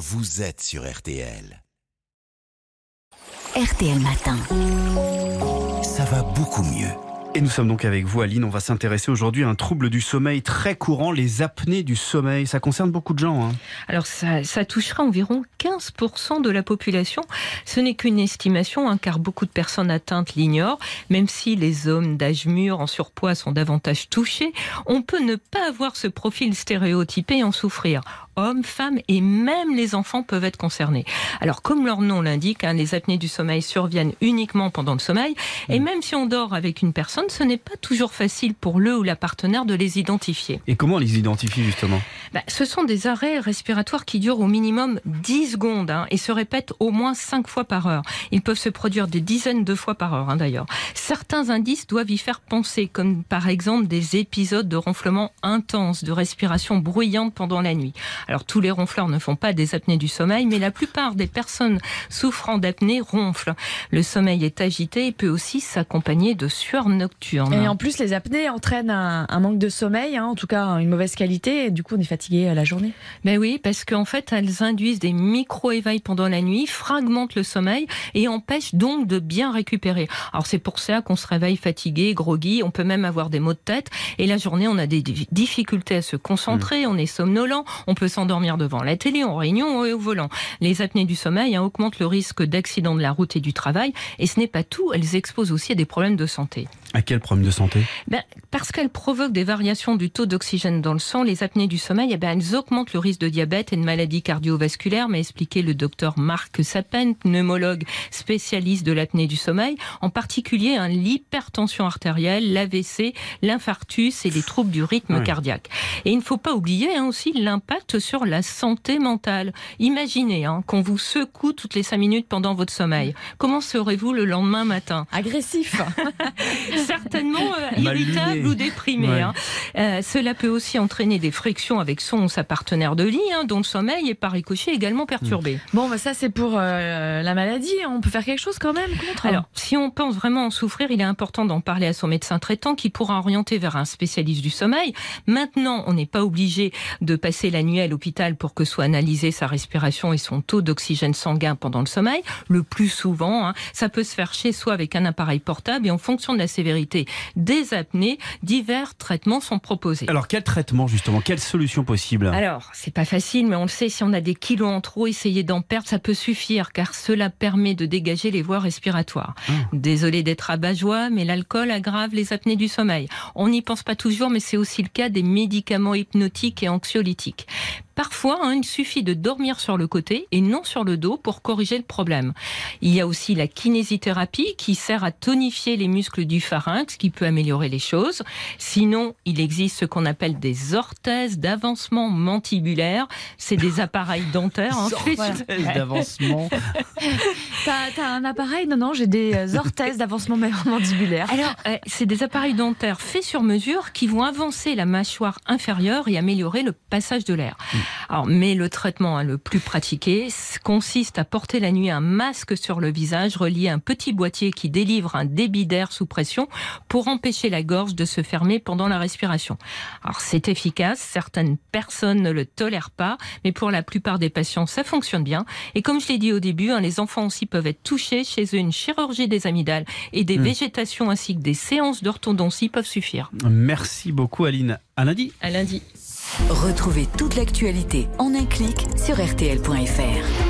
vous êtes sur RTL. RTL Matin. Ça va beaucoup mieux. Et nous sommes donc avec vous, Aline. On va s'intéresser aujourd'hui à un trouble du sommeil très courant, les apnées du sommeil. Ça concerne beaucoup de gens. Hein. Alors, ça, ça, touchera environ 15% de la population. Ce n'est qu'une estimation, hein, car beaucoup de personnes atteintes l'ignorent. Même si les hommes d'âge mûr en surpoids sont davantage touchés, on peut ne pas avoir ce profil stéréotypé et en souffrir hommes, femmes et même les enfants peuvent être concernés. Alors, comme leur nom l'indique, hein, les apnées du sommeil surviennent uniquement pendant le sommeil. Et mm. même si on dort avec une personne, ce n'est pas toujours facile pour le ou la partenaire de les identifier. Et comment on les identifie justement? Bah, Ce sont des arrêts respiratoires qui durent au minimum 10 secondes hein, et se répètent au moins 5 fois par heure. Ils peuvent se produire des dizaines de fois par heure hein, d'ailleurs. Certains indices doivent y faire penser, comme par exemple des épisodes de ronflement intense, de respiration bruyante pendant la nuit. Alors tous les ronfleurs ne font pas des apnées du sommeil, mais la plupart des personnes souffrant d'apnée ronflent. Le sommeil est agité et peut aussi s'accompagner de sueur nocturne. Et en plus, les apnées entraînent un, manque de sommeil, hein, en tout cas une mauvaise qualité, du coup on est fatigué à la journée? Ben oui, parce qu'en fait elles induisent des micro-éveils pendant la nuit, fragmentent le sommeil et empêchent donc de bien récupérer. Alors c'est pour ça qu'on se réveille fatigué, groggy, on peut même avoir des maux de tête, et la journée on a des difficultés à se concentrer, mmh. on est somnolent, on peut s'endormir devant la télé, en réunion et au volant. Les apnées du sommeil hein, augmentent le risque d'accident de la route et du travail. Et ce n'est pas tout, elles exposent aussi à des problèmes de santé. À quel problème de santé? Ben, Parce qu'elles provoquent des variations du taux d'oxygène dans le sang. Les apnées du sommeil, eh ben, elles augmentent le risque de diabète et de maladies cardiovasculaires, m'a expliqué le docteur Marc Sapen, pneumologue spécialiste de l'apnée du sommeil, en particulier hein, l'hypertension artérielle, l'AVC, l'infarctus et les troubles du rythme cardiaque. Et il ne faut pas oublier hein, aussi l'impact sur la santé mentale. Imaginez hein, qu'on vous secoue toutes les cinq minutes pendant votre sommeil. Comment serez-vous le lendemain matin? Agressif Certainement euh, irritable ou déprimé. Hein. Euh, cela peut aussi entraîner des frictions avec son ou sa partenaire de lit, hein, dont le sommeil est par ricochet également perturbé. Hmm. Bon, bah, ça c'est pour euh, la maladie. On peut faire quelque chose quand même contre Alors, si on pense vraiment en souffrir, il est important d'en parler à son médecin traitant qui pourra orienter vers un spécialiste du sommeil. Maintenant, on n'est pas obligé de passer la nuit à l'hôpital pour que soit analysée sa respiration et son taux d'oxygène sanguin pendant le sommeil. Le plus souvent, hein, ça peut se faire chez soi avec un appareil portable et en fonction de la sévérité des apnées, divers traitements sont proposés. Alors quel traitement justement? Quelle solution possible? Alors c'est pas facile, mais on le sait, si on a des kilos en trop, essayer d'en perdre, ça peut suffire car cela permet de dégager les voies respiratoires. Ah. Désolé d'être abat-joie, mais l'alcool aggrave les apnées du sommeil. On n'y pense pas toujours, mais c'est aussi le cas des médicaments hypnotiques et anxiolytiques. Parfois, hein, il suffit de dormir sur le côté et non sur le dos pour corriger le problème. Il y a aussi la kinésithérapie qui sert à tonifier les muscles du pharynx, qui peut améliorer les choses. Sinon, il existe ce qu'on appelle des orthèses d'avancement mandibulaire. C'est des appareils dentaires. Hein, orthèses d'avancement. t'as, un appareil Non, non, j'ai des euh, orthèses d'avancement mandibulaire. Alors, euh, c'est des appareils dentaires faits sur mesure qui vont avancer la mâchoire inférieure et améliorer le passage de l'air. Mm. Alors, mais le traitement hein, le plus pratiqué consiste à porter la nuit un masque sur le visage relié à un petit boîtier qui délivre un débit d'air sous pression pour empêcher la gorge de se fermer pendant la respiration. Alors c'est efficace, certaines personnes ne le tolèrent pas, mais pour la plupart des patients ça fonctionne bien. Et comme je l'ai dit au début, hein, les enfants aussi peuvent être touchés. Chez eux, une chirurgie des amygdales et des hmm. végétations ainsi que des séances d'orthodontie peuvent suffire. Merci beaucoup Aline. À lundi. À lundi. Retrouvez toute l'actualité en un clic sur rtl.fr.